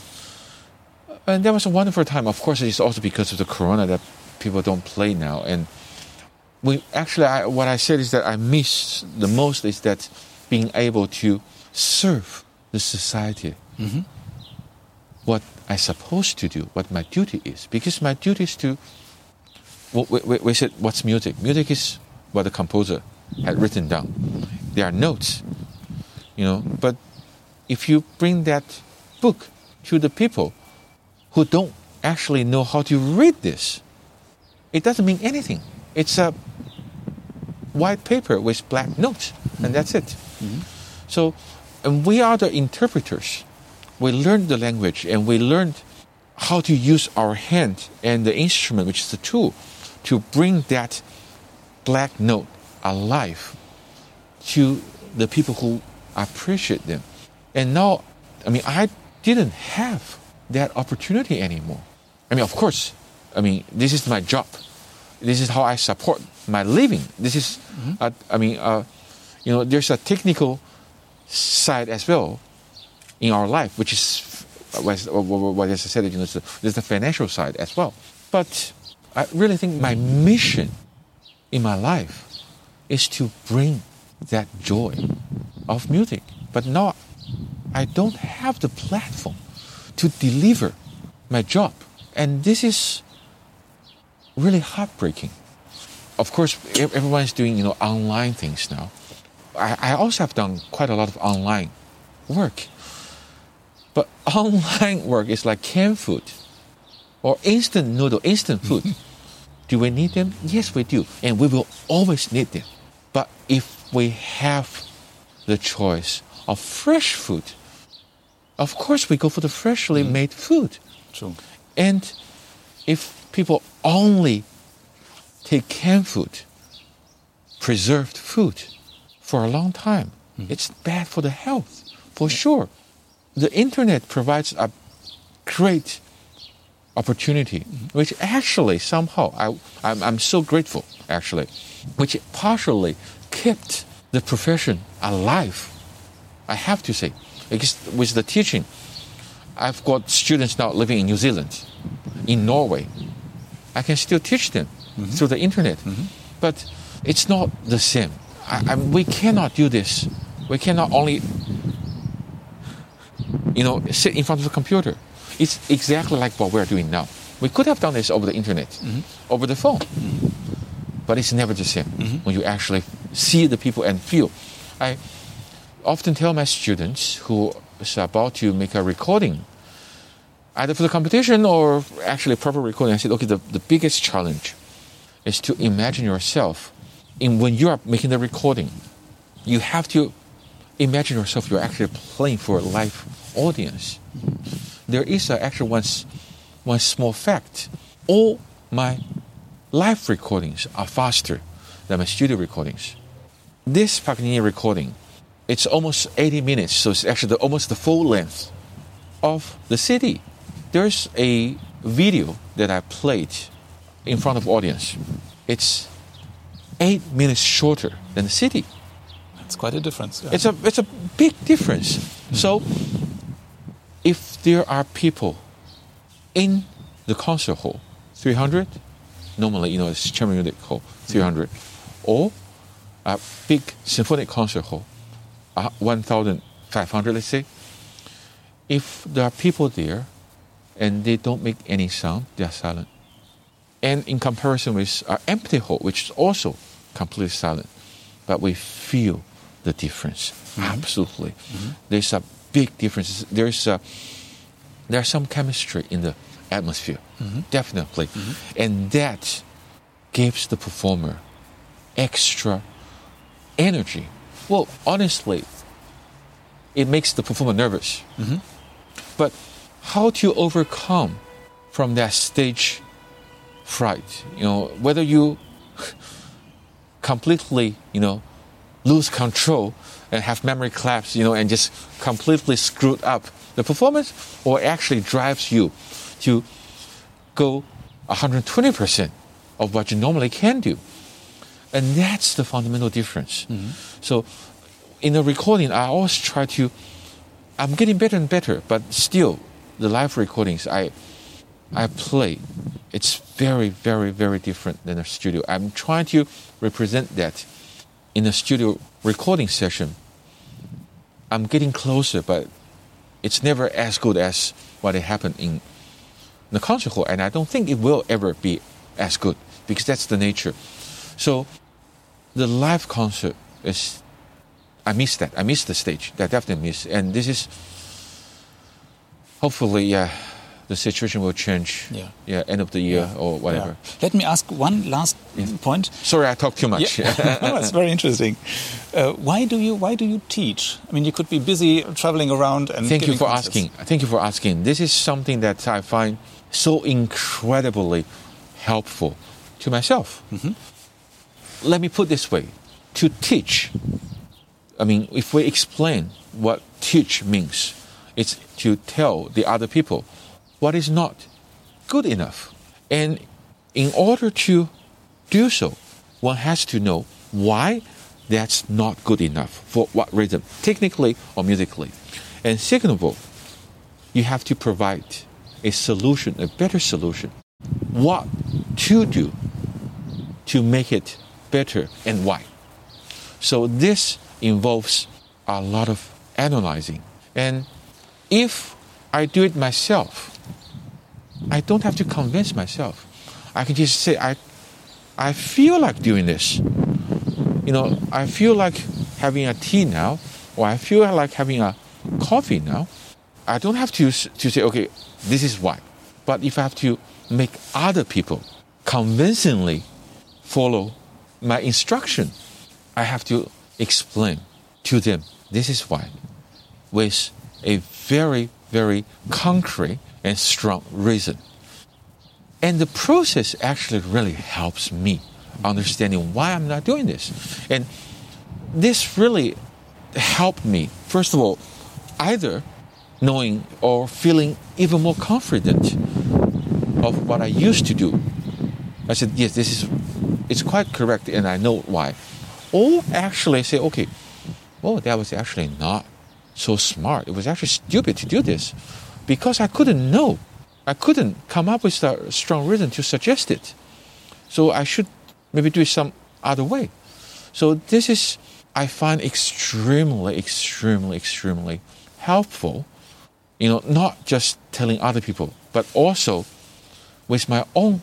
and that was a wonderful time. Of course, it's also because of the corona that people don't play now. And we actually, I, what I said is that I miss the most is that being able to serve the society. Mm-hmm. What I supposed to do, what my duty is, because my duty is to. We, said, what's music? Music is what the composer had written down. There are notes, you know. But if you bring that book to the people, who don't actually know how to read this. It doesn't mean anything. It's a white paper with black notes, and that's it. Mm-hmm. So, and we are the interpreters. We learned the language and we learned how to use our hand and the instrument, which is the tool, to bring that black note alive to the people who appreciate them. And now, I mean, I didn't have that opportunity anymore. I mean, of course, I mean, this is my job. This is how I support my living. This is, mm-hmm. uh, I mean, uh, you know, there's a technical side as well in our life, which is, what, what I said, you know, there's the financial side as well. But I really think my mission in my life is to bring that joy of music. But now I don't have the platform to deliver my job. And this is really heartbreaking. Of course, everyone is doing you know online things now. I, I also have done quite a lot of online work. But online work is like canned food or instant noodle, instant food. Do we need them? Yes, we do. And we will always need them. But if we have the choice of fresh food, of course we go for the freshly mm. made food. True. And if people only take canned food, preserved food for a long time, mm. it's bad for the health, for sure. The internet provides a great opportunity, which actually somehow I, I'm, I'm so grateful, actually, which partially kept the profession alive. I have to say because with the teaching, I've got students now living in New Zealand, in Norway. I can still teach them mm-hmm. through the internet, mm-hmm. but it's not the same. I, I, we cannot do this. We cannot only, you know, sit in front of the computer. It's exactly like what we're doing now. We could have done this over the internet, mm-hmm. over the phone, mm-hmm. but it's never the same mm-hmm. when you actually see the people and feel. I often tell my students who is about to make a recording, either for the competition or actually proper recording, I said, okay, the, the biggest challenge is to imagine yourself in when you are making the recording. You have to imagine yourself you're actually playing for a live audience. There is a, actually one, one small fact. All my live recordings are faster than my studio recordings. This Paganini recording, it's almost 80 minutes, so it's actually the, almost the full length of the CD. There's a video that I played in front of audience. It's eight minutes shorter than the CD. That's quite a difference. Yeah. It's a it's a big difference. Mm-hmm. So, if there are people in the concert hall, 300, normally you know it's chamber music hall, 300, or a big symphonic concert hall, uh, 1,500, let's say. If there are people there, and they don't make any sound, they are silent. And in comparison with our empty hall, which is also completely silent, but we feel the difference. Mm-hmm. Absolutely. Mm-hmm. There's a big difference. There's a, there's some chemistry in the atmosphere, mm-hmm. definitely. Mm-hmm. And that gives the performer extra energy. Well, honestly, it makes the performer nervous. Mm-hmm. But how to overcome from that stage fright? You know, whether you completely, you know, lose control and have memory collapse, you know, and just completely screwed up the performance, or actually drives you to go 120% of what you normally can do. And that's the fundamental difference. Mm-hmm. So in the recording, I always try to, I'm getting better and better, but still, the live recordings I, I play, it's very, very, very different than a studio. I'm trying to represent that in a studio recording session. I'm getting closer, but it's never as good as what happened in the concert hall, and I don't think it will ever be as good because that's the nature. So the live concert is I miss that. I miss the stage. I definitely miss. And this is hopefully yeah the situation will change. Yeah. Yeah. End of the year yeah. or whatever. Yeah. Let me ask one last yeah. point. Sorry, I talk too much. Yeah. no, it's very interesting. Uh, why do you Why do you teach? I mean, you could be busy traveling around and. Thank you for concerts. asking. Thank you for asking. This is something that I find so incredibly helpful to myself. Mm-hmm. Let me put this way: to teach. I mean, if we explain what teach means, it's to tell the other people what is not good enough. And in order to do so, one has to know why that's not good enough, for what reason, technically or musically. And second of all, you have to provide a solution, a better solution. What to do to make it better and why. So this involves a lot of analyzing. And if I do it myself, I don't have to convince myself. I can just say, I, I feel like doing this. You know, I feel like having a tea now, or I feel like having a coffee now. I don't have to, to say, okay, this is why. But if I have to make other people convincingly follow my instruction, I have to explain to them this is why with a very, very concrete and strong reason. And the process actually really helps me understanding why I'm not doing this. And this really helped me, first of all, either knowing or feeling even more confident of what I used to do. I said, yes, this is, it's quite correct and I know why. Or actually say, okay, well, that was actually not so smart. It was actually stupid to do this because I couldn't know. I couldn't come up with a strong reason to suggest it. So I should maybe do it some other way. So this is, I find extremely, extremely, extremely helpful. You know, not just telling other people, but also with my own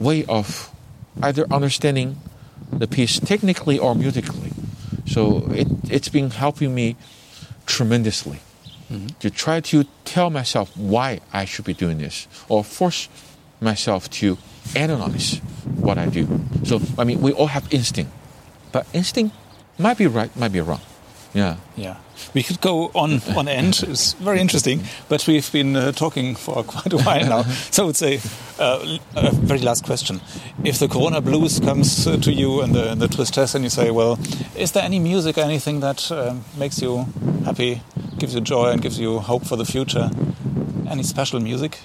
way of either understanding the piece technically or musically. So it, it's been helping me tremendously. To try to tell myself why I should be doing this, or force myself to analyze what I do. So, I mean, we all have instinct, but instinct might be right, might be wrong. Yeah. Yeah. We could go on on end. It's very interesting, but we've been uh, talking for quite a while now. So I would say, uh, a very last question: If the Corona blues comes uh, to you and the, the tristesse, and you say, "Well, is there any music, or anything that uh, makes you happy, gives you joy, and gives you hope for the future? Any special music?"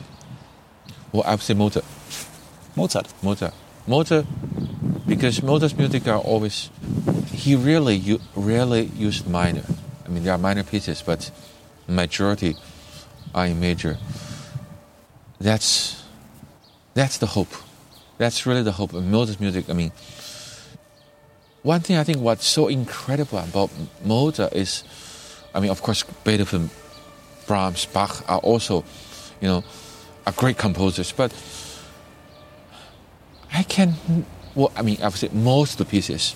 Well, I would say Mozart. Mozart. Mozart. Mozart, because Mozart's music are always. He really, rarely used minor. I mean, there are minor pieces, but majority are in major. That's that's the hope. That's really the hope of Mozart's music. I mean, one thing I think what's so incredible about Mozart is, I mean, of course, Beethoven, Brahms, Bach are also, you know, are great composers, but I can, well, I mean, I would say most of the pieces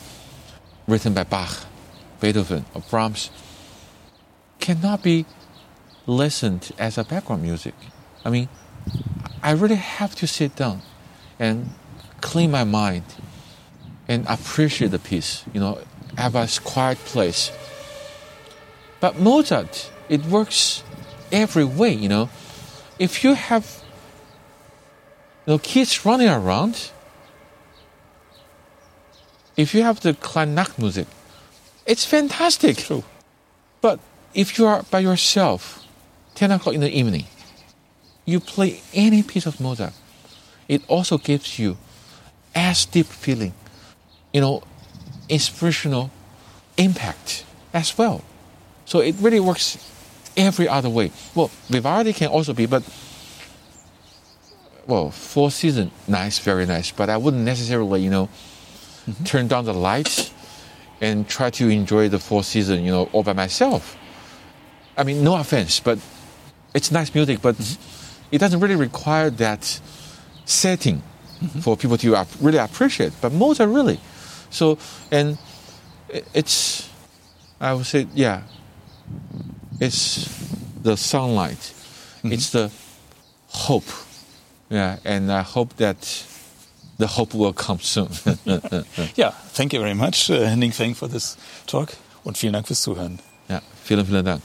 written by Bach, Beethoven, or Brahms cannot be listened as a background music. I mean, I really have to sit down and clean my mind and appreciate the piece, you know, have a quiet place. But Mozart, it works every way, you know. If you have you know, kids running around, if you have the Kleine Nachtmusik, it's fantastic. True. But if you are by yourself, 10 o'clock in the evening, you play any piece of Mozart, it also gives you as deep feeling, you know, inspirational impact as well. So it really works every other way. Well, Vivaldi can also be, but well, four season, nice, very nice. But I wouldn't necessarily, you know, mm-hmm. turn down the lights and try to enjoy the four season, you know, all by myself. I mean, no offense, but it's nice music, but mm-hmm. it doesn't really require that setting mm-hmm. for people to really appreciate. But Mozart really. So, and it's, I would say, yeah, it's the sunlight, mm-hmm. it's the hope. Yeah, and I hope that the hope will come soon. ja, thank you very much, uh, Ning Feng, for this talk und vielen Dank fürs Zuhören. Ja, vielen, vielen Dank.